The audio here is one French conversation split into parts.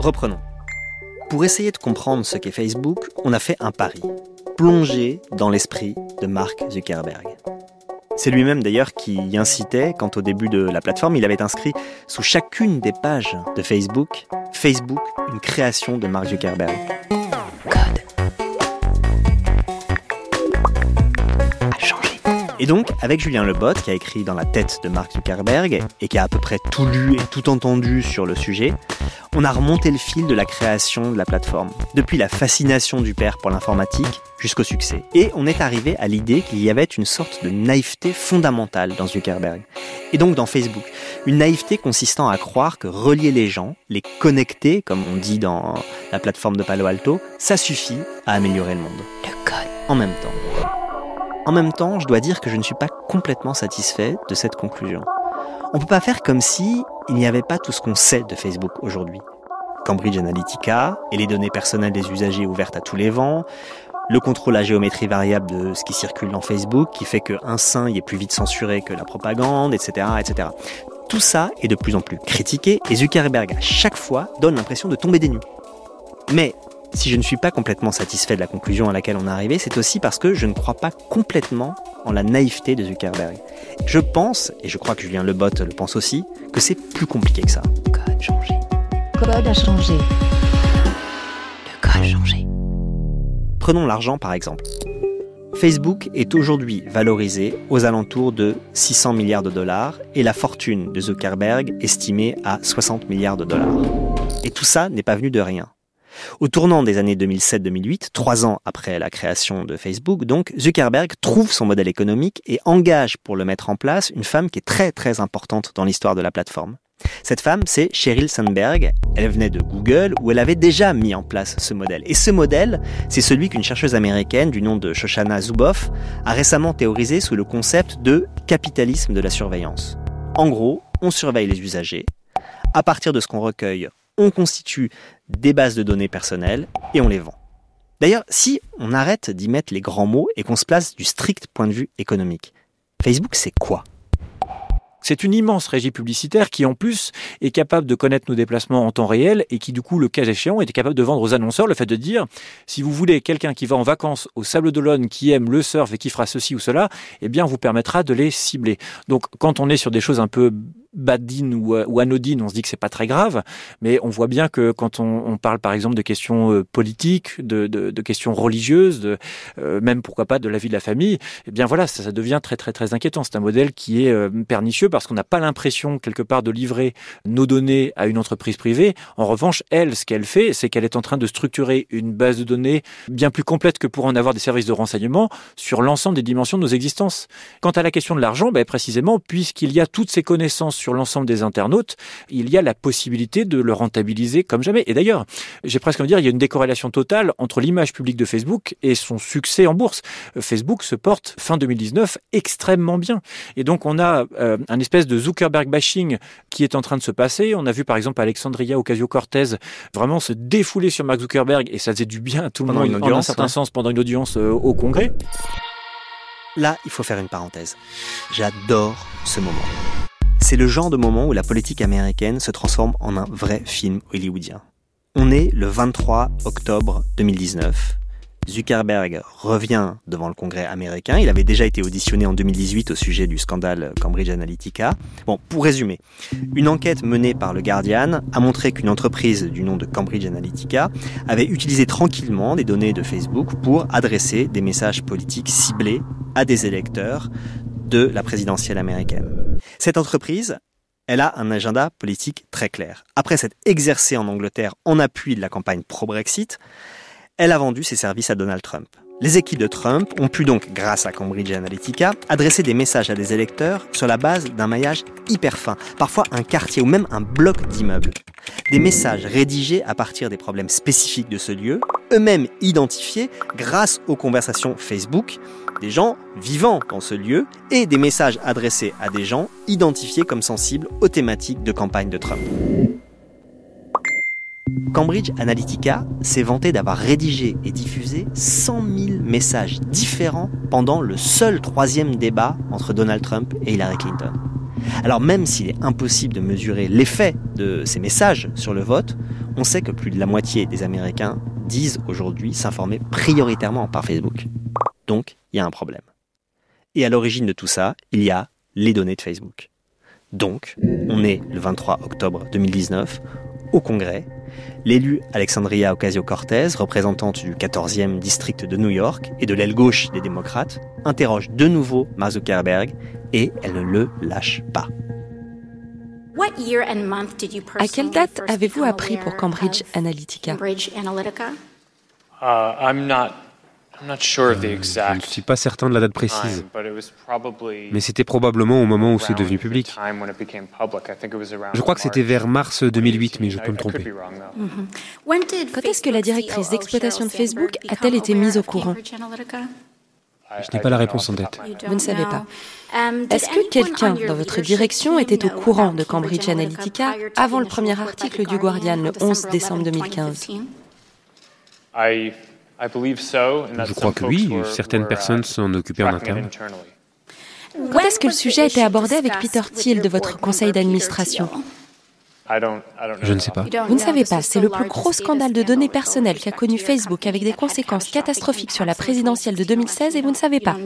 Reprenons. Pour essayer de comprendre ce qu'est Facebook, on a fait un pari. Plonger dans l'esprit de Mark Zuckerberg. C'est lui-même d'ailleurs qui y incitait quand au début de la plateforme, il avait inscrit sous chacune des pages de Facebook, Facebook, une création de Mark Zuckerberg. Et donc, avec Julien Lebot, qui a écrit dans la tête de Mark Zuckerberg et qui a à peu près tout lu et tout entendu sur le sujet, on a remonté le fil de la création de la plateforme, depuis la fascination du père pour l'informatique jusqu'au succès. Et on est arrivé à l'idée qu'il y avait une sorte de naïveté fondamentale dans Zuckerberg. Et donc dans Facebook. Une naïveté consistant à croire que relier les gens, les connecter, comme on dit dans la plateforme de Palo Alto, ça suffit à améliorer le monde. Le code. En même temps. En même temps, je dois dire que je ne suis pas complètement satisfait de cette conclusion. On ne peut pas faire comme si il n'y avait pas tout ce qu'on sait de Facebook aujourd'hui. Cambridge Analytica et les données personnelles des usagers ouvertes à tous les vents, le contrôle à géométrie variable de ce qui circule dans Facebook qui fait qu'un sein y est plus vite censuré que la propagande, etc., etc. Tout ça est de plus en plus critiqué et Zuckerberg à chaque fois donne l'impression de tomber des nues. Mais si je ne suis pas complètement satisfait de la conclusion à laquelle on est arrivé, c'est aussi parce que je ne crois pas complètement en la naïveté de Zuckerberg. Je pense, et je crois que Julien Lebot le pense aussi, que c'est plus compliqué que ça. Code changé. Code a changé. Le code a changé. Prenons l'argent par exemple. Facebook est aujourd'hui valorisé aux alentours de 600 milliards de dollars et la fortune de Zuckerberg estimée à 60 milliards de dollars. Et tout ça n'est pas venu de rien. Au tournant des années 2007-2008, trois ans après la création de Facebook, donc, Zuckerberg trouve son modèle économique et engage pour le mettre en place une femme qui est très très importante dans l'histoire de la plateforme. Cette femme, c'est Sheryl Sandberg. Elle venait de Google où elle avait déjà mis en place ce modèle. Et ce modèle, c'est celui qu'une chercheuse américaine du nom de Shoshana Zuboff a récemment théorisé sous le concept de capitalisme de la surveillance. En gros, on surveille les usagers. À partir de ce qu'on recueille, on constitue des bases de données personnelles et on les vend. D'ailleurs, si on arrête d'y mettre les grands mots et qu'on se place du strict point de vue économique, Facebook c'est quoi? C'est une immense régie publicitaire qui, en plus, est capable de connaître nos déplacements en temps réel et qui, du coup, le cas échéant, est capable de vendre aux annonceurs le fait de dire si vous voulez quelqu'un qui va en vacances au Sable d'Olonne, qui aime le surf et qui fera ceci ou cela, eh bien, on vous permettra de les cibler. Donc, quand on est sur des choses un peu badine ou, euh, ou, anodine, on se dit que c'est pas très grave, mais on voit bien que quand on, on parle par exemple de questions euh, politiques, de, de, de questions religieuses, de, euh, même pourquoi pas de la vie de la famille, eh bien voilà, ça, ça devient très très très inquiétant. C'est un modèle qui est pernicieux parce qu'on n'a pas l'impression quelque part de livrer nos données à une entreprise privée. En revanche, elle, ce qu'elle fait, c'est qu'elle est en train de structurer une base de données bien plus complète que pour en avoir des services de renseignement sur l'ensemble des dimensions de nos existences. Quant à la question de l'argent, ben, précisément, puisqu'il y a toutes ces connaissances sur l'ensemble des internautes, il y a la possibilité de le rentabiliser comme jamais. Et d'ailleurs, j'ai presque envie de dire, il y a une décorrélation totale entre l'image publique de Facebook et son succès en bourse. Facebook se porte fin 2019 extrêmement bien. Et donc, on a euh, un espèce de Zuckerberg bashing qui est en train de se passer. On a vu par exemple Alexandria Ocasio-Cortez vraiment se défouler sur Mark Zuckerberg et ça faisait du bien à tout le monde en un certain sens pendant une audience euh, au Congrès. Là, il faut faire une parenthèse. J'adore ce moment. C'est le genre de moment où la politique américaine se transforme en un vrai film hollywoodien. On est le 23 octobre 2019. Zuckerberg revient devant le Congrès américain. Il avait déjà été auditionné en 2018 au sujet du scandale Cambridge Analytica. Bon, pour résumer, une enquête menée par le Guardian a montré qu'une entreprise du nom de Cambridge Analytica avait utilisé tranquillement des données de Facebook pour adresser des messages politiques ciblés à des électeurs de la présidentielle américaine. Cette entreprise, elle a un agenda politique très clair. Après s'être exercée en Angleterre en appui de la campagne pro-Brexit, elle a vendu ses services à Donald Trump. Les équipes de Trump ont pu donc, grâce à Cambridge Analytica, adresser des messages à des électeurs sur la base d'un maillage hyper fin, parfois un quartier ou même un bloc d'immeubles. Des messages rédigés à partir des problèmes spécifiques de ce lieu, eux-mêmes identifiés grâce aux conversations Facebook des gens vivant dans ce lieu et des messages adressés à des gens identifiés comme sensibles aux thématiques de campagne de Trump. Cambridge Analytica s'est vanté d'avoir rédigé et diffusé 100 000 messages différents pendant le seul troisième débat entre Donald Trump et Hillary Clinton. Alors même s'il est impossible de mesurer l'effet de ces messages sur le vote, on sait que plus de la moitié des Américains disent aujourd'hui s'informer prioritairement par Facebook. Donc, il y a un problème. Et à l'origine de tout ça, il y a les données de Facebook. Donc, on est le 23 octobre 2019 au Congrès. L'élu Alexandria Ocasio-Cortez, représentante du 14e district de New York et de l'aile gauche des démocrates, interroge de nouveau Mark Zuckerberg et elle ne le lâche pas. À quelle date avez-vous appris pour Cambridge Analytica? Je ne suis pas certain de la date précise, mais c'était probablement au moment où c'est devenu public. Je crois que c'était vers mars 2008, mais je peux me tromper. Mm-hmm. Quand est-ce que la directrice d'exploitation de Facebook a-t-elle été mise au courant Je n'ai pas la réponse en tête. Vous ne savez pas. Um, est-ce que quelqu'un dans votre direction était au courant de Cambridge Analytica avant le premier article du Guardian le 11 décembre 2015 je crois que oui, certaines personnes s'en occupaient en interne. Quand est-ce que le sujet a été abordé avec Peter Thiel de votre conseil d'administration je ne sais pas. Vous ne savez pas, c'est le plus gros scandale de données personnelles qu'a connu Facebook avec des conséquences catastrophiques sur la présidentielle de 2016 et vous ne savez pas.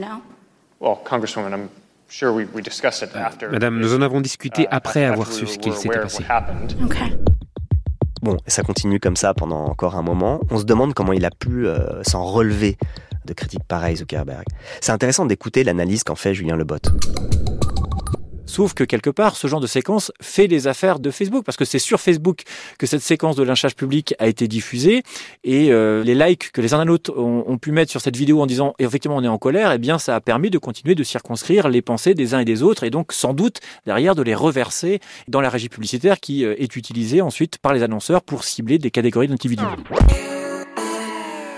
Madame, nous en avons discuté après avoir su ce qu'il s'était passé. Bon, ça continue comme ça pendant encore un moment. On se demande comment il a pu euh, s'en relever de critiques pareilles, Zuckerberg. C'est intéressant d'écouter l'analyse qu'en fait Julien Lebot. Sauf que quelque part, ce genre de séquence fait les affaires de Facebook, parce que c'est sur Facebook que cette séquence de lynchage public a été diffusée, et euh, les likes que les internautes ont, ont, pu mettre sur cette vidéo en disant effectivement on est en colère, eh bien ça a permis de continuer de circonscrire les pensées des uns et des autres, et donc sans doute derrière de les reverser dans la régie publicitaire qui euh, est utilisée ensuite par les annonceurs pour cibler des catégories d'individus.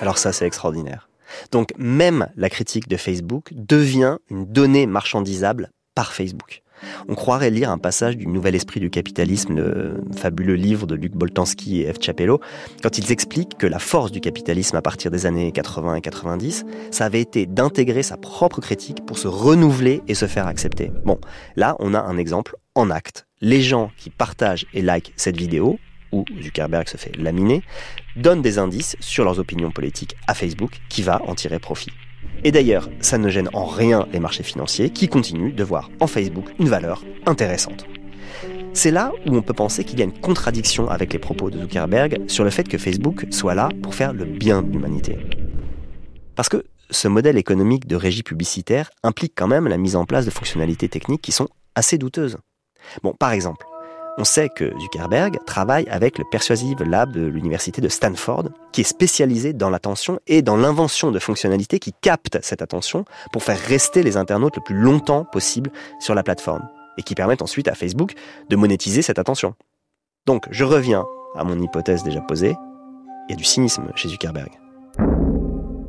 Alors ça c'est extraordinaire. Donc même la critique de Facebook devient une donnée marchandisable par Facebook. On croirait lire un passage du Nouvel Esprit du Capitalisme, le fabuleux livre de Luc Boltanski et F. Chapello, quand ils expliquent que la force du capitalisme à partir des années 80 et 90, ça avait été d'intégrer sa propre critique pour se renouveler et se faire accepter. Bon, là, on a un exemple en acte. Les gens qui partagent et likent cette vidéo, où Zuckerberg se fait laminer, donnent des indices sur leurs opinions politiques à Facebook qui va en tirer profit. Et d'ailleurs, ça ne gêne en rien les marchés financiers qui continuent de voir en Facebook une valeur intéressante. C'est là où on peut penser qu'il y a une contradiction avec les propos de Zuckerberg sur le fait que Facebook soit là pour faire le bien de l'humanité. Parce que ce modèle économique de régie publicitaire implique quand même la mise en place de fonctionnalités techniques qui sont assez douteuses. Bon, par exemple, on sait que Zuckerberg travaille avec le Persuasive Lab de l'université de Stanford, qui est spécialisé dans l'attention et dans l'invention de fonctionnalités qui captent cette attention pour faire rester les internautes le plus longtemps possible sur la plateforme, et qui permettent ensuite à Facebook de monétiser cette attention. Donc je reviens à mon hypothèse déjà posée, il y a du cynisme chez Zuckerberg.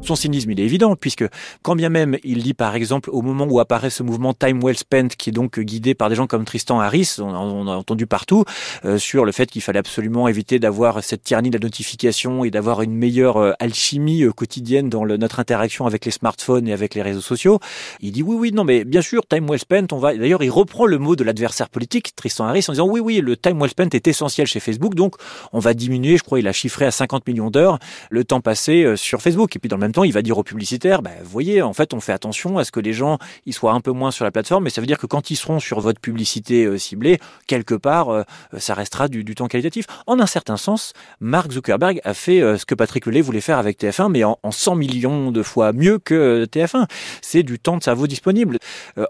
Son cynisme, il est évident, puisque quand bien même il dit, par exemple, au moment où apparaît ce mouvement Time Well Spent, qui est donc guidé par des gens comme Tristan Harris, on, a entendu partout, euh, sur le fait qu'il fallait absolument éviter d'avoir cette tyrannie de la notification et d'avoir une meilleure euh, alchimie euh, quotidienne dans notre interaction avec les smartphones et avec les réseaux sociaux. Il dit oui, oui, non, mais bien sûr, Time Well Spent, on va... D'ailleurs, il reprend le mot de l'adversaire politique, Tristan Harris, en disant oui, oui, le Time Well Spent est essentiel chez Facebook, donc on va diminuer, je crois, il a chiffré à 50 millions d'heures le temps passé sur Facebook. Et puis dans temps, il va dire aux publicitaires, bah, vous voyez, en fait, on fait attention à ce que les gens ils soient un peu moins sur la plateforme, mais ça veut dire que quand ils seront sur votre publicité euh, ciblée, quelque part, euh, ça restera du, temps qualitatif. En un certain sens, Mark Zuckerberg a fait euh, ce que Patrick Lelay voulait faire avec TF1, mais en, en 100 millions de fois mieux que TF1. C'est du temps de cerveau disponible.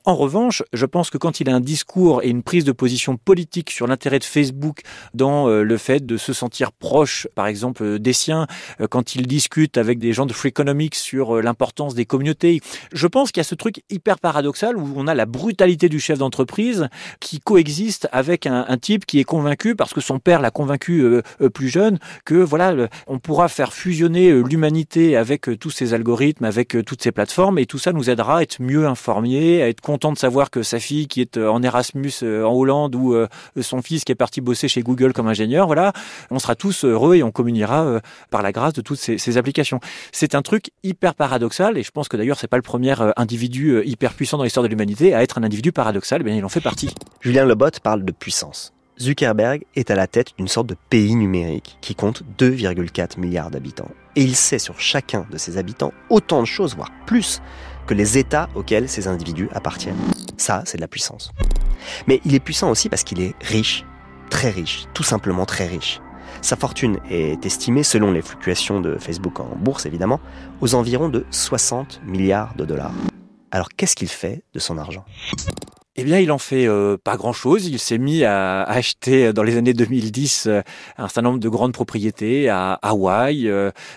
en revanche, je pense que quand il a un discours et une prise de position politique sur l'intérêt de Facebook dans le fait de se sentir proche, par exemple, des siens, quand il discute avec des gens de Sur euh, l'importance des communautés. Je pense qu'il y a ce truc hyper paradoxal où on a la brutalité du chef d'entreprise qui coexiste avec un, type qui est convaincu, parce que son père l'a convaincu euh, euh, plus jeune, que voilà, on pourra faire fusionner l'humanité avec tous ces algorithmes, avec toutes ces plateformes, et tout ça nous aidera à être mieux informés, à être content de savoir que sa fille qui est en Erasmus en Hollande ou son fils qui est parti bosser chez Google comme ingénieur, voilà, on sera tous heureux et on communiera par la grâce de toutes ces, ces applications. C'est un truc hyper paradoxal, et je pense que d'ailleurs c'est pas le premier individu hyper puissant dans l'histoire de l'humanité à être un individu paradoxal, bien il en fait partie. Julien Lebot parle de puissance. Zuckerberg est à la tête d'une sorte de pays numérique qui compte 2,4 milliards d'habitants. Et il sait sur chacun de ses habitants autant de choses, voire plus, que les États auxquels ces individus appartiennent. Ça, c'est de la puissance. Mais il est puissant aussi parce qu'il est riche, très riche, tout simplement très riche. Sa fortune est estimée, selon les fluctuations de Facebook en bourse évidemment, aux environs de 60 milliards de dollars. Alors qu'est-ce qu'il fait de son argent? Eh bien, il en fait euh, pas grand-chose. Il s'est mis à acheter euh, dans les années 2010 euh, un certain nombre de grandes propriétés à Hawaï.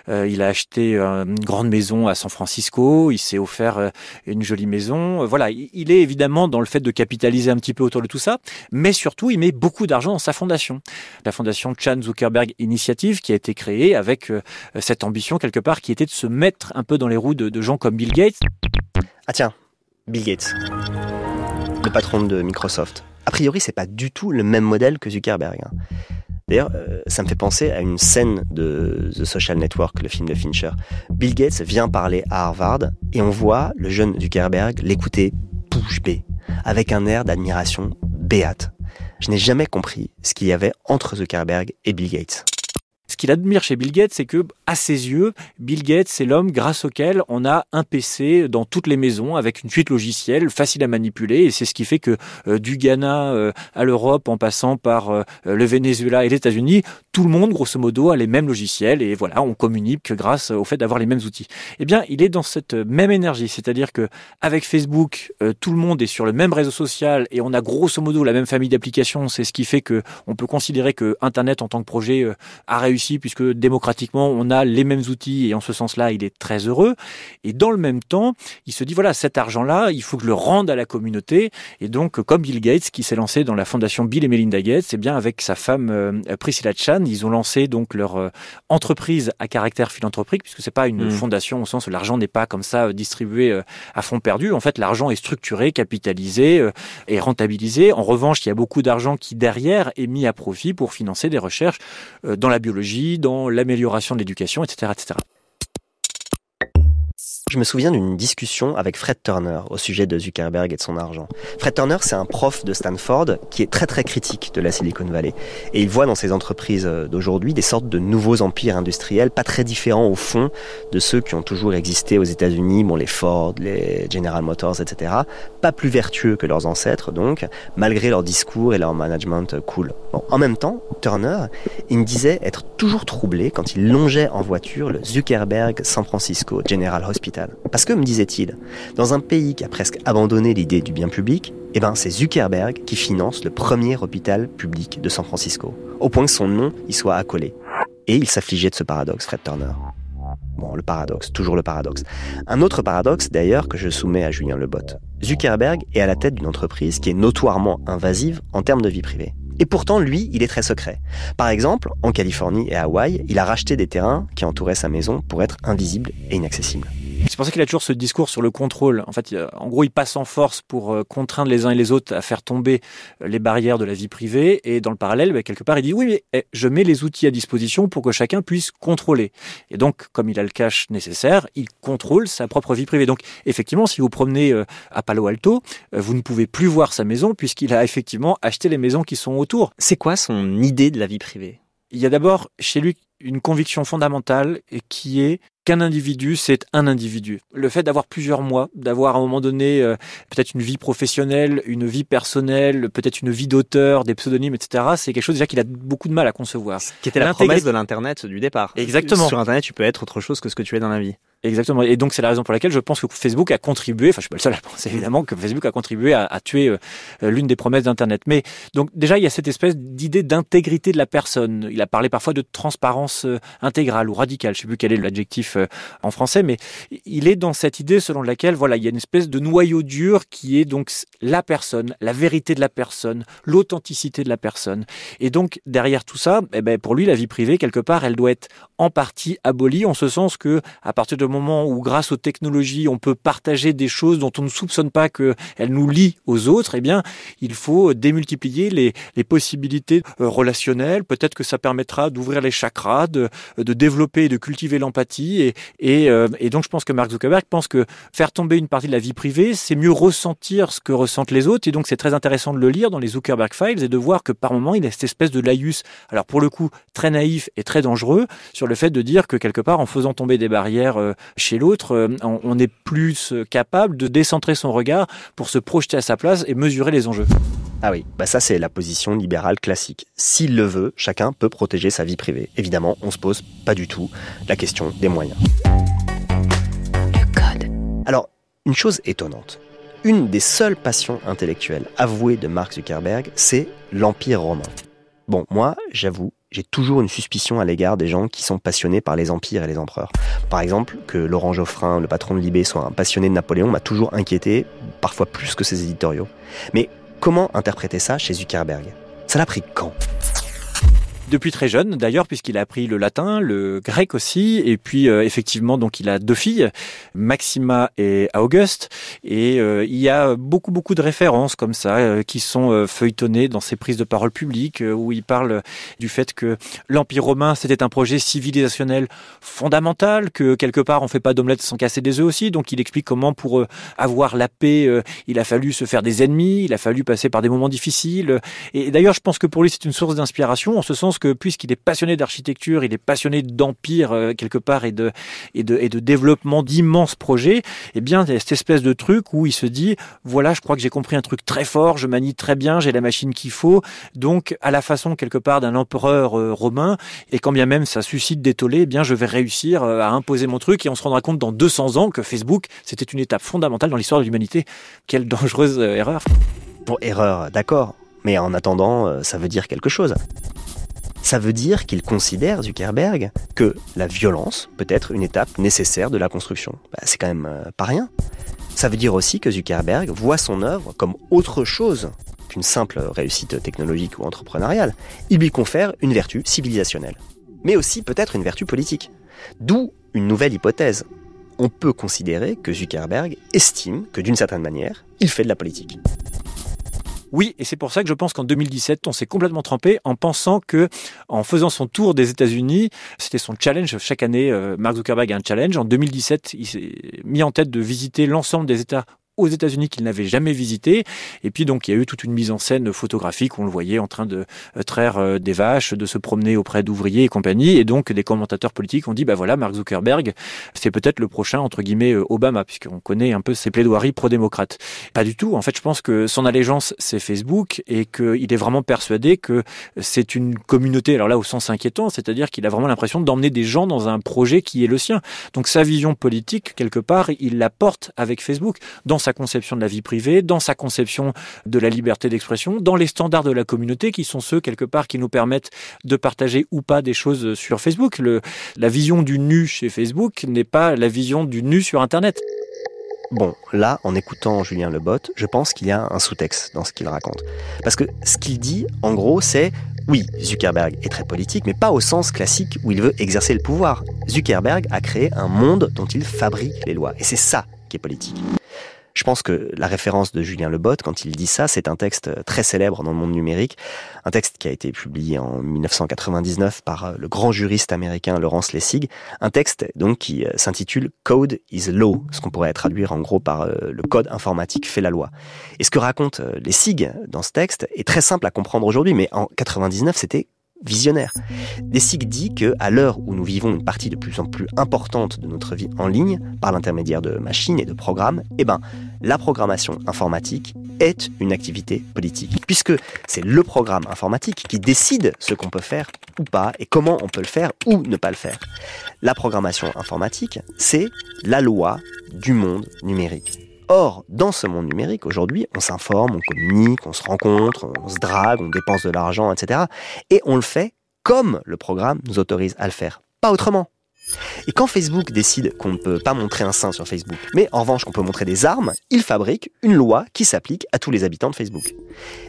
il a acheté une grande maison à San Francisco. Il s'est offert une jolie maison. Voilà, il est évidemment dans le fait de capitaliser un petit peu autour de tout ça, mais surtout, il met beaucoup d'argent dans sa fondation, la fondation Chan Zuckerberg Initiative, qui a été créée avec cette ambition quelque part, qui était de se mettre un peu dans les roues de, de gens comme Bill Gates. Ah tiens, Bill Gates patron de Microsoft. A priori, c'est pas du tout le même modèle que Zuckerberg. Hein. D'ailleurs, euh, ça me fait penser à une scène de The Social Network, le film de Fincher. Bill Gates vient parler à Harvard et on voit le jeune Zuckerberg l'écouter bouche bée, avec un air d'admiration béate. Je n'ai jamais compris ce qu'il y avait entre Zuckerberg et Bill Gates. Ce qu'il admire chez Bill Gates, c'est que, à ses yeux, Bill Gates, c'est l'homme grâce auquel on a un PC dans toutes les maisons avec une suite logicielle facile à manipuler. Et c'est ce qui fait que euh, du Ghana euh, à l'Europe, en passant par euh, le Venezuela et les États-Unis, tout le monde, grosso modo, a les mêmes logiciels. Et voilà, on communique grâce au fait d'avoir les mêmes outils. Eh bien, il est dans cette même énergie. C'est-à-dire que avec Facebook, tout le monde est sur le même réseau social et on a grosso modo la même famille d'applications. C'est ce qui fait que on peut considérer que Internet en tant que projet a réussi puisque démocratiquement, on a les mêmes outils et en ce sens-là, il est très heureux. Et dans le même temps, il se dit, voilà, cet argent-là, il faut que je le rende à la communauté. Et donc, comme Bill Gates, qui s'est lancé dans la fondation Bill et Melinda Gates, c'est eh bien avec sa femme euh, Priscilla Chan, ils ont lancé donc leur euh, entreprise à caractère philanthropique, puisque c'est pas une mmh. fondation au sens où l'argent n'est pas comme ça euh, distribué à fond perdu. En fait, l'argent est structuré, capitalisé et rentabilisé. En revanche, il y a beaucoup d'argent qui derrière est mis à profit pour financer des recherches dans la biologie dans l'amélioration de l'éducation, etc., etc. Je me souviens d'une discussion avec Fred Turner au sujet de Zuckerberg et de son argent. Fred Turner, c'est un prof de Stanford qui est très très critique de la Silicon Valley. Et il voit dans ces entreprises euh, d'aujourd'hui des sortes de nouveaux empires industriels, pas très différents au fond de ceux qui ont toujours existé aux États-Unis, bon les Ford, les General Motors, etc. Pas plus vertueux que leurs ancêtres donc, malgré leur discours et leur management cool. En même temps, Turner, il me disait être toujours troublé quand il longeait en voiture le Zuckerberg San Francisco General Hospital parce que, me disait-il, dans un pays qui a presque abandonné l'idée du bien public, eh ben, c'est Zuckerberg qui finance le premier hôpital public de San Francisco, au point que son nom y soit accolé. Et il s'affligeait de ce paradoxe, Fred Turner. Bon, le paradoxe, toujours le paradoxe. Un autre paradoxe, d'ailleurs, que je soumets à Julien Lebot. Zuckerberg est à la tête d'une entreprise qui est notoirement invasive en termes de vie privée. Et pourtant, lui, il est très secret. Par exemple, en Californie et à Hawaï, il a racheté des terrains qui entouraient sa maison pour être invisibles et inaccessibles. C'est pour ça qu'il a toujours ce discours sur le contrôle. En fait, en gros, il passe en force pour euh, contraindre les uns et les autres à faire tomber euh, les barrières de la vie privée. Et dans le parallèle, bah, quelque part, il dit oui, mais eh, je mets les outils à disposition pour que chacun puisse contrôler. Et donc, comme il a le cash nécessaire, il contrôle sa propre vie privée. Donc, effectivement, si vous promenez euh, à Palo Alto, vous ne pouvez plus voir sa maison puisqu'il a effectivement acheté les maisons qui sont autour. C'est quoi son idée de la vie privée? Il y a d'abord chez lui une conviction fondamentale qui est qu'un individu, c'est un individu. Le fait d'avoir plusieurs mois, d'avoir à un moment donné euh, peut-être une vie professionnelle, une vie personnelle, peut-être une vie d'auteur, des pseudonymes, etc., c'est quelque chose déjà qu'il a beaucoup de mal à concevoir. qui était la promesse de l'Internet du départ. Exactement. Sur Internet, tu peux être autre chose que ce que tu es dans la vie. Exactement. Et donc c'est la raison pour laquelle je pense que Facebook a contribué, enfin je suis pas le seul à penser évidemment que Facebook a contribué à, tuer euh, l'une des promesses d'Internet. Mais donc déjà il y a cette espèce d'idée d'intégrité de la personne. Il a parlé parfois de transparence euh, intégrale ou radicale. Je sais plus quel est l'adjectif euh, en français, mais il est dans cette idée selon laquelle voilà il y a une espèce de noyau dur qui est donc la personne, la vérité de la personne, l'authenticité de la personne. Et donc derrière tout ça, eh ben, pour lui la vie privée quelque part elle doit être en partie abolie en ce sens que à partir de moment où, grâce aux technologies, on peut partager des choses dont on ne soupçonne pas qu'elles nous lient aux autres, eh bien, il faut démultiplier les, possibilités euh, relationnelles. Peut-être que ça permettra d'ouvrir les chakras, de développer et de cultiver l'empathie Euh, et, donc je pense que Mark Zuckerberg pense que faire tomber une partie de la vie privée, c'est mieux ressentir ce que ressentent les autres. Et donc c'est très intéressant de le lire dans les Zuckerberg Files et de voir que par moment il a cette espèce de laïus, alors pour le coup très naïf et très dangereux, sur le fait de dire que quelque part en faisant tomber des barrières euh, chez l'autre, euh, on est plus capable de décentrer son regard pour se projeter à sa place et mesurer les enjeux. Ah oui, bah ça c'est la position libérale classique. S'il le veut, chacun peut protéger sa vie privée. Évidemment, on se pose pas du tout la question des moyens. Le code. Alors, une chose étonnante. Une des seules passions intellectuelles avouées de Mark Zuckerberg, c'est l'Empire romain. Bon, moi, j'avoue, j'ai toujours une suspicion à l'égard des gens qui sont passionnés par les empires et les empereurs. Par exemple, que Laurent Geoffrin, le patron de Libé, soit un passionné de Napoléon m'a toujours inquiété, parfois plus que ses éditoriaux. Mais Comment interpréter ça chez Zuckerberg? Ça l'a pris quand? Depuis très jeune d'ailleurs puisqu'il a appris le latin, le grec aussi. Et puis euh, effectivement donc il a deux filles, Maxima et Auguste. Et euh, il y a beaucoup beaucoup de références comme ça euh, qui sont feuilletonnées dans ses prises de parole publiques où il parle du fait que l'empire romain c'était un projet civilisationnel fondamental que quelque part on fait pas d'omelette sans casser des œufs aussi. Donc il explique comment pour avoir la paix il a fallu se faire des ennemis, il a fallu passer par des moments difficiles. Et d'ailleurs je pense que pour lui c'est une source d'inspiration en ce sens puisqu'il est passionné d'architecture, il est passionné d'empire euh, quelque part et de, développement d'immenses projets, eh bien, cette espèce de truc où il se dit, voilà, je crois que j'ai compris un truc très fort, je manie très bien, j'ai la machine qu'il faut, donc à la façon quelque part d'un empereur euh, romain, et quand bien même ça suscite des tollés, eh bien, je vais réussir euh, à imposer mon truc et on se rendra compte dans 200 ans que Facebook, c'était une étape fondamentale dans l'histoire de l'humanité. Quelle dangereuse erreur. Bon, erreur, d'accord. Mais en attendant, ça veut dire quelque chose. Ça veut dire qu'il considère, Zuckerberg, que la violence peut être une étape nécessaire de la construction. Bah, c'est quand même euh, pas rien. Ça veut dire aussi que Zuckerberg voit son œuvre comme autre chose qu'une simple réussite technologique ou entrepreneuriale. Il lui confère une vertu civilisationnelle, mais aussi peut-être une vertu politique. D'où une nouvelle hypothèse. On peut considérer que Zuckerberg estime que d'une certaine manière, il fait de la politique. Oui, et c'est pour ça que je pense qu'en 2017, on s'est complètement trempé en pensant que, en faisant son tour des États-Unis, c'était son challenge. Chaque année, euh, Mark Zuckerberg a un challenge. En 2017, il s'est mis en tête de visiter l'ensemble des États aux États-Unis qu'il n'avait jamais visité. Et puis donc il y a eu toute une mise en scène photographique on le voyait en train de euh, traire euh, des vaches, de se promener auprès d'ouvriers et compagnie. Et donc des commentateurs politiques ont dit bah voilà Mark Zuckerberg, c'est peut-être le prochain entre guillemets euh, Obama puisqu'on connaît un peu ses plaidoiries pro-démocrates. Pas du tout. En fait, je pense que son allégeance c'est Facebook et qu'il est vraiment persuadé que c'est une communauté. Alors là au sens inquiétant, c'est-à-dire qu'il a vraiment l'impression d'emmener des gens dans un projet qui est le sien. Donc sa vision politique quelque part, il la porte avec Facebook dans sa conception de la vie privée, dans sa conception de la liberté d'expression, dans les standards de la communauté qui sont ceux quelque part qui nous permettent de partager ou pas des choses sur Facebook. La vision du nu chez Facebook n'est pas la vision du nu sur Internet. Bon, là, en écoutant Julien Lebot, je pense qu'il y a un sous-texte dans ce qu'il raconte. Parce que ce qu'il dit, en gros, c'est oui, Zuckerberg est très politique, mais pas au sens classique où il veut exercer le pouvoir. Zuckerberg a créé un monde dont il fabrique les lois. Et c'est ça qui est politique. Je pense que la référence de Julien Lebot, quand il dit ça, c'est un texte très célèbre dans le monde numérique, un texte qui a été publié en 1999 par euh, le grand juriste américain Laurence Lessig, un texte donc qui euh, s'intitule Code is Law, ce qu'on pourrait traduire en gros par euh, le code informatique fait la loi. Et ce que raconte Lessig dans ce texte est très simple à comprendre aujourd'hui, mais en 99 c'était visionnaire. Dessig dit que, à l'heure où nous vivons une partie de plus en plus importante de notre vie en ligne, par l'intermédiaire de machines et de programmes, eh ben, la programmation informatique est une activité politique, puisque c'est le programme informatique qui décide ce qu'on peut faire ou pas, et comment on peut le faire ou ne pas le faire. La programmation informatique, c'est la loi du monde numérique. Or, dans ce monde numérique, aujourd'hui, on s'informe, on communique, on se rencontre, on se drague, on dépense de l'argent, etc. Et on le fait comme le programme nous autorise à le faire, pas autrement. Et quand Facebook décide qu'on ne peut pas montrer un sein sur Facebook, mais en revanche qu'on peut montrer des armes, il fabrique une loi qui s'applique à tous les habitants de Facebook.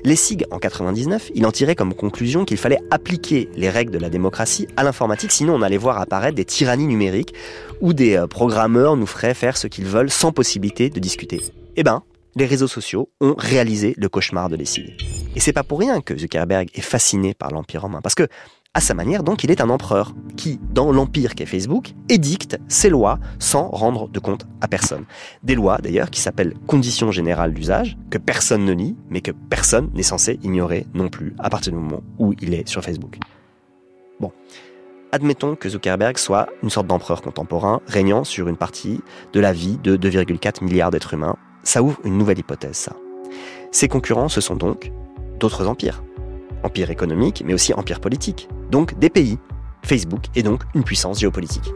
Lessig, en 99, il en tirait comme conclusion qu'il fallait appliquer les règles de la démocratie à l'informatique, sinon on allait voir apparaître des tyrannies numériques où des euh, programmeurs nous feraient faire ce qu'ils veulent sans possibilité de discuter. Eh ben, les réseaux sociaux ont réalisé le cauchemar de Lessig. Et c'est pas pour rien que Zuckerberg est fasciné par l'Empire romain, parce que À sa manière, donc, il est un empereur qui, dans l'empire qu'est Facebook, édicte ses lois sans rendre de compte à personne. Des lois, d'ailleurs, qui s'appellent conditions générales d'usage, que personne ne lit, mais que personne n'est censé ignorer non plus à partir du moment où il est sur Facebook. Bon. Admettons que Zuckerberg soit une sorte d'empereur contemporain régnant sur une partie de la vie de 2,4 milliards d'êtres humains. Ça ouvre une nouvelle hypothèse, ça. Ses concurrents, ce sont donc d'autres empires. Empire économique, mais aussi empire politique. Donc des pays. Facebook est donc une puissance géopolitique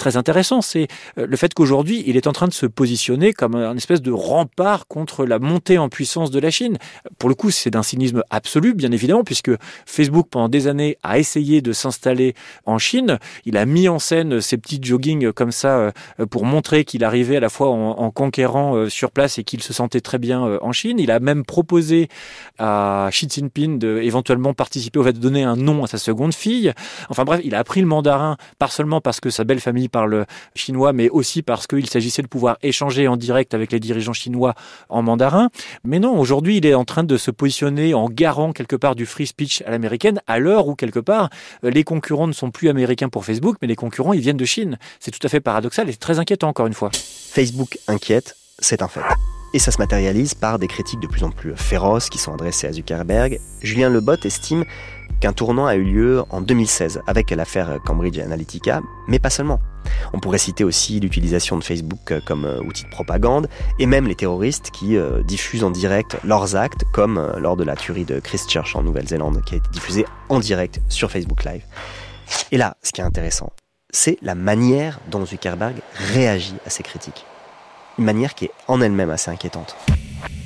très intéressant, c'est euh, le fait qu'aujourd'hui, il est en train de se positionner comme un espèce de rempart contre la montée en puissance de la Chine. Pour le coup, c'est d'un cynisme absolu, bien évidemment, puisque Facebook, pendant des années, a essayé de s'installer en Chine. Il a mis en scène ces petits joggings comme ça euh, pour montrer qu'il arrivait à la fois en, conquérant euh, sur place et qu'il se sentait très bien en Chine. Il a même proposé à Xi Jinping d'éventuellement participer au fait de donner un nom à sa seconde fille. Enfin bref, il a appris le mandarin, pas seulement parce que sa belle famille parle chinois, mais aussi parce qu'il s'agissait de pouvoir échanger en direct avec les dirigeants chinois en mandarin. Mais non, aujourd'hui, il est en train de se positionner en garant quelque part du free speech à l'américaine, à l'heure où quelque part les concurrents ne sont plus américains pour Facebook, mais les concurrents, ils viennent de Chine. C'est tout à fait paradoxal et très inquiétant encore une fois. Facebook inquiète, c'est un fait. Et ça se matérialise par des critiques de plus en plus féroces qui sont adressées à Zuckerberg. Julien Lebot estime qu'un tournant a eu lieu en 2016 avec l'affaire Cambridge Analytica, mais pas seulement. On pourrait citer aussi l'utilisation de Facebook comme euh, outil de propagande et même les terroristes qui euh, diffusent en direct leurs actes comme euh, lors de la tuerie de Christchurch en Nouvelle-Zélande qui a été diffusée en direct sur Facebook Live. Et là, ce qui est intéressant, c'est la manière dont Zuckerberg réagit à ces critiques. Une manière qui est en elle-même assez inquiétante.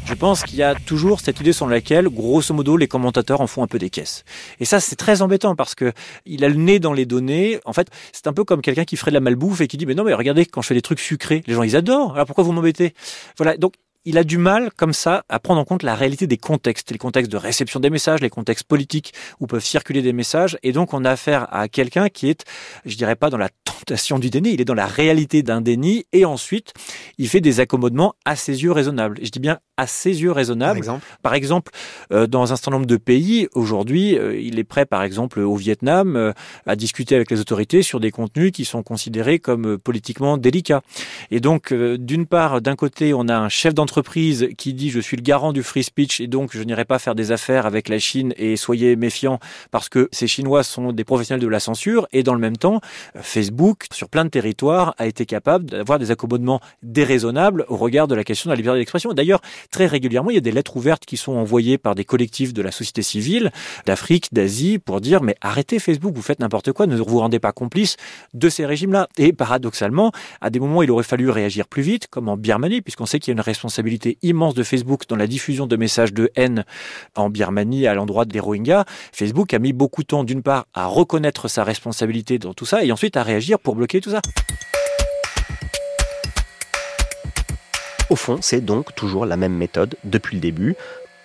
Je pense qu'il y a toujours cette idée sur laquelle, grosso modo, les commentateurs en font un peu des caisses. Et ça, c'est très embêtant parce que il a le nez dans les données. En fait, c'est un peu comme quelqu'un qui ferait de la malbouffe et qui dit, mais non, mais regardez, quand je fais des trucs sucrés, les gens, ils adorent. Alors pourquoi vous m'embêtez? Voilà. Donc, il a du mal, comme ça, à prendre en compte la réalité des contextes, les contextes de réception des messages, les contextes politiques où peuvent circuler des messages. Et donc, on a affaire à quelqu'un qui est, je dirais pas dans la tentation du déni, il est dans la réalité d'un déni. Et ensuite, il fait des accommodements à ses yeux raisonnables. je dis bien à ses yeux raisonnables. Par exemple, par exemple euh, dans un certain nombre de pays, aujourd'hui, euh, il est prêt, par exemple, au Vietnam, euh, à discuter avec les autorités sur des contenus qui sont considérés comme politiquement délicats. Et donc, d'une part, d'un côté, on a un chef d'entreprise entreprise qui dit je suis le garant du free speech et donc je n'irai pas faire des affaires avec la Chine et soyez méfiants parce que ces Chinois sont des professionnels de la censure et dans le même temps, Facebook, sur plein de territoires, a été capable d'avoir des accommodements déraisonnables au regard de la question de la liberté d'expression. D'ailleurs, très régulièrement, il y a des lettres ouvertes qui sont envoyées par des collectifs de la société civile, d'Afrique, d'Asie, pour dire mais arrêtez Facebook, vous faites n'importe quoi, ne vous rendez pas complice de ces régimes-là. Et paradoxalement, à des moments, il aurait fallu réagir plus vite, comme en Birmanie, puisqu'on sait qu'il y a une responsabilité immense de Facebook dans la diffusion de messages de haine en Birmanie à l'endroit des Rohingyas, Facebook a mis beaucoup de temps d'une part à reconnaître sa responsabilité dans tout ça et ensuite à réagir pour bloquer tout ça. Au fond, c'est donc toujours la même méthode depuis le début.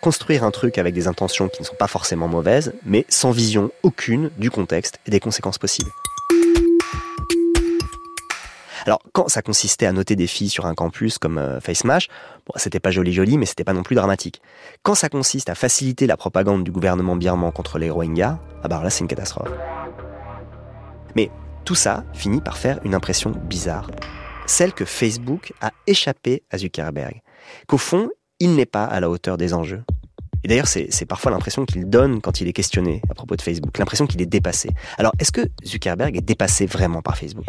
Construire un truc avec des intentions qui ne sont pas forcément mauvaises, mais sans vision aucune du contexte et des conséquences possibles. Alors, quand ça consistait à noter des filles sur un campus comme euh, FaceMash, bon, c'était pas joli joli, mais c'était pas non plus dramatique. Quand ça consiste à faciliter la propagande du gouvernement birman contre les Rohingyas, ah bah là c'est une catastrophe. Mais tout ça finit par faire une impression bizarre. Celle que Facebook a échappé à Zuckerberg. Qu'au fond, il n'est pas à la hauteur des enjeux. Et d'ailleurs, c'est parfois l'impression qu'il donne quand il est questionné à propos de Facebook, l'impression qu'il est dépassé. Alors, est-ce que Zuckerberg est dépassé vraiment par Facebook?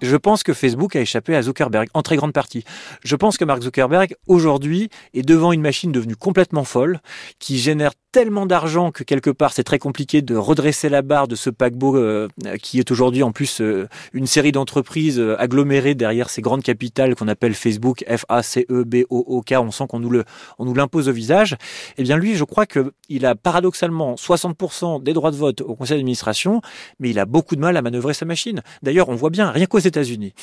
Je pense que Facebook a échappé à Zuckerberg, en très grande partie. Je pense que Mark Zuckerberg, aujourd'hui, est devant une machine devenue complètement folle, qui génère tellement d'argent que quelque part c'est très compliqué de redresser la barre de ce paquebot euh, qui est aujourd'hui en plus euh, une série d'entreprises euh, agglomérées derrière ces grandes capitales qu'on appelle Facebook, F-A-C-E-B-O-O-K, on sent qu'on nous le, on nous l'impose au visage. Eh bien lui, je crois que il a paradoxalement 60% des droits de vote au conseil d'administration, mais il a beaucoup de mal à manœuvrer sa machine. D'ailleurs, on voit bien, rien qu'aux États-Unis,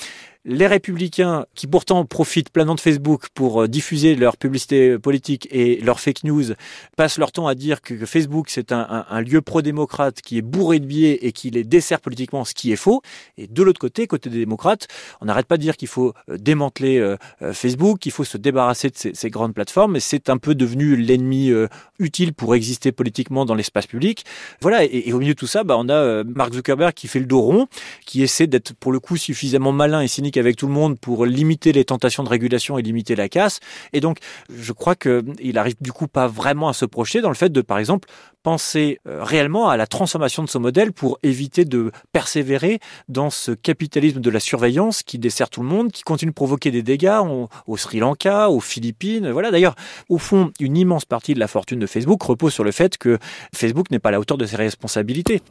les républicains qui pourtant profitent pleinement de Facebook pour euh, diffuser leur publicité politique et leur fake news passent leur temps à dire que Facebook c'est un, lieu pro-démocrate qui est bourré de biais et qui les dessert politiquement, ce qui est faux. Et de l'autre côté, côté des démocrates, on n'arrête pas de dire qu'il faut euh, démanteler euh, Facebook, qu'il faut se débarrasser de ces, grandes plateformes, mais c'est un peu devenu l'ennemi utile pour exister politiquement dans l'espace public. Voilà, et, au milieu de tout ça, bah, on a Mark Zuckerberg qui fait le dos rond, qui essaie d'être pour le coup suffisamment malin et cynique avec tout le monde pour limiter les tentations de régulation et limiter la casse. Et donc, je crois qu'il arrive du coup pas vraiment à se projeter dans le fait de, par exemple, penser euh, réellement à la transformation de ce modèle pour éviter de persévérer dans ce capitalisme de la surveillance qui dessert tout le monde, qui continue de provoquer des dégâts au, Sri Lanka, aux Philippines. Voilà, d'ailleurs, au fond, une immense partie de la fortune de Facebook repose sur le fait que Facebook n'est pas à la hauteur de ses responsabilités.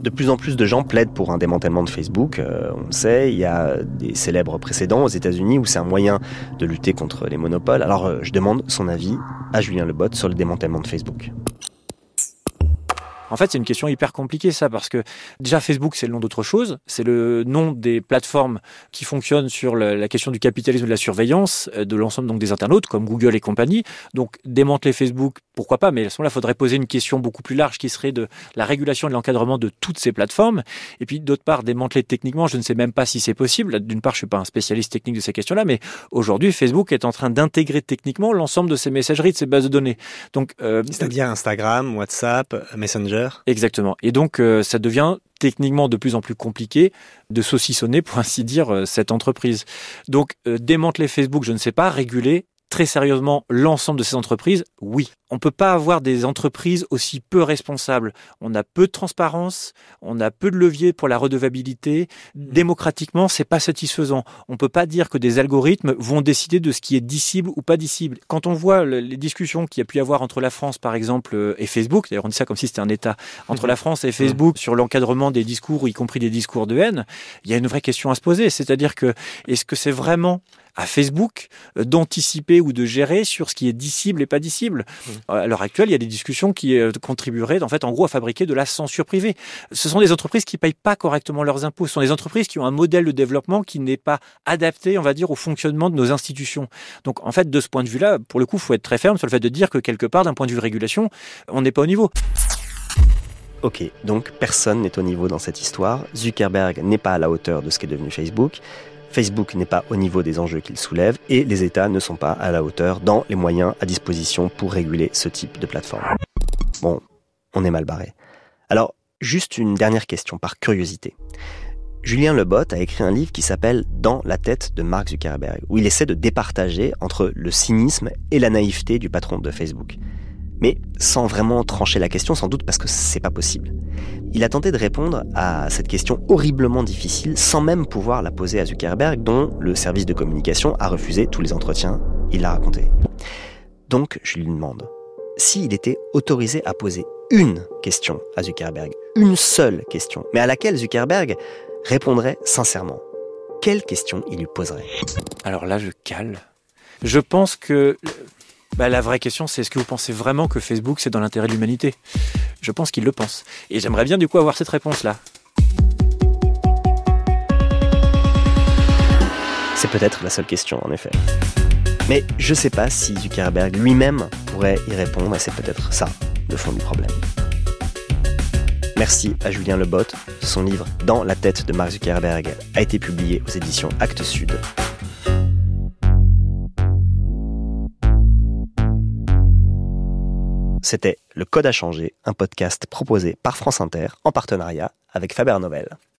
De plus en plus de gens plaident pour un démantèlement de Facebook. Euh, on le sait, il y a des célèbres précédents aux États-Unis où c'est un moyen de lutter contre les monopoles. Alors euh, je demande son avis à Julien Lebot sur le démantèlement de Facebook. En fait, c'est une question hyper compliquée, ça, parce que déjà, Facebook, c'est le nom d'autre chose. C'est le nom des plateformes qui fonctionnent sur la question du capitalisme de la surveillance euh, de l'ensemble donc des internautes, comme Google et compagnie. Donc, démanteler Facebook, pourquoi pas, mais à ce moment-là, il faudrait poser une question beaucoup plus large qui serait de la régulation et de l'encadrement de toutes ces plateformes. Et puis, d'autre part, démanteler techniquement, je ne sais même pas si c'est possible. D'une part, je suis pas un spécialiste technique de ces questions-là, mais aujourd'hui, Facebook est en train d'intégrer techniquement l'ensemble de ces messageries, de ces bases de données. Donc, euh, c'est-à-dire Instagram, WhatsApp, Messenger Exactement. Et donc, euh, ça devient techniquement de plus en plus compliqué de saucissonner, pour ainsi dire, euh, cette entreprise. Donc, euh, démanteler Facebook, je ne sais pas, réguler, très sérieusement l'ensemble de ces entreprises Oui. On ne peut pas avoir des entreprises aussi peu responsables. On a peu de transparence, on a peu de levier pour la redevabilité. Mmh. Démocratiquement, c'est pas satisfaisant. On ne peut pas dire que des algorithmes vont décider de ce qui est dissible ou pas dissible. Quand on voit les discussions qu'il y a pu y avoir entre la France, par exemple, euh, et Facebook, d'ailleurs on dit ça comme si c'était un État, entre mmh. la France et Facebook sur l'encadrement des discours, y compris des discours de haine, il y a une vraie question à se poser. C'est-à-dire que est-ce que c'est vraiment à Facebook euh, d'anticiper ou de gérer sur ce qui est dissible et pas dissible. Mmh. À l'heure actuelle, il y a des discussions qui euh, contribueraient, en fait, en gros, à fabriquer de la censure privée. Ce sont des entreprises qui payent pas correctement leurs impôts. Ce sont des entreprises qui ont un modèle de développement qui n'est pas adapté, on va dire, au fonctionnement de nos institutions. Donc, en fait, de ce point de vue-là, pour le coup, il faut être très ferme sur le fait de dire que quelque part, d'un point de vue régulation, on n'est pas au niveau. Ok, donc personne n'est au niveau dans cette histoire. Zuckerberg n'est pas à la hauteur de ce qu'est devenu Facebook. Facebook n'est pas au niveau des enjeux qu'il soulève et les États ne sont pas à la hauteur dans les moyens à disposition pour réguler ce type de plateforme. Bon, on est mal barré. Alors, juste une dernière question par curiosité. Julien Lebot a écrit un livre qui s'appelle Dans la tête de Mark Zuckerberg, où il essaie de départager entre le cynisme et la naïveté du patron de Facebook mais sans vraiment trancher la question, sans doute parce que c'est pas possible. Il a tenté de répondre à cette question horriblement difficile sans même pouvoir la poser à Zuckerberg, dont le service de communication a refusé tous les entretiens, il l'a raconté. Donc je lui demande, s'il était autorisé à poser une question à Zuckerberg, une seule question, mais à laquelle Zuckerberg répondrait sincèrement, quelle question il lui poserait? Alors là, je cale. Je pense que bah, la vraie question, c'est est-ce que vous pensez vraiment que Facebook, c'est dans l'intérêt de l'humanité? Je pense qu'il le pense. Et j'aimerais bien du coup avoir cette réponse-là. C'est peut-être la seule question, en effet. Mais je sais pas si Zuckerberg lui-même pourrait y répondre, et c'est peut-être ça, le fond du problème. Merci à Julien Lebot. Son livre Dans la tête de Mark Zuckerberg a été publié aux éditions Actes Sud. C'était Le Code à changer, un podcast proposé par France Inter en partenariat avec Faber Novel.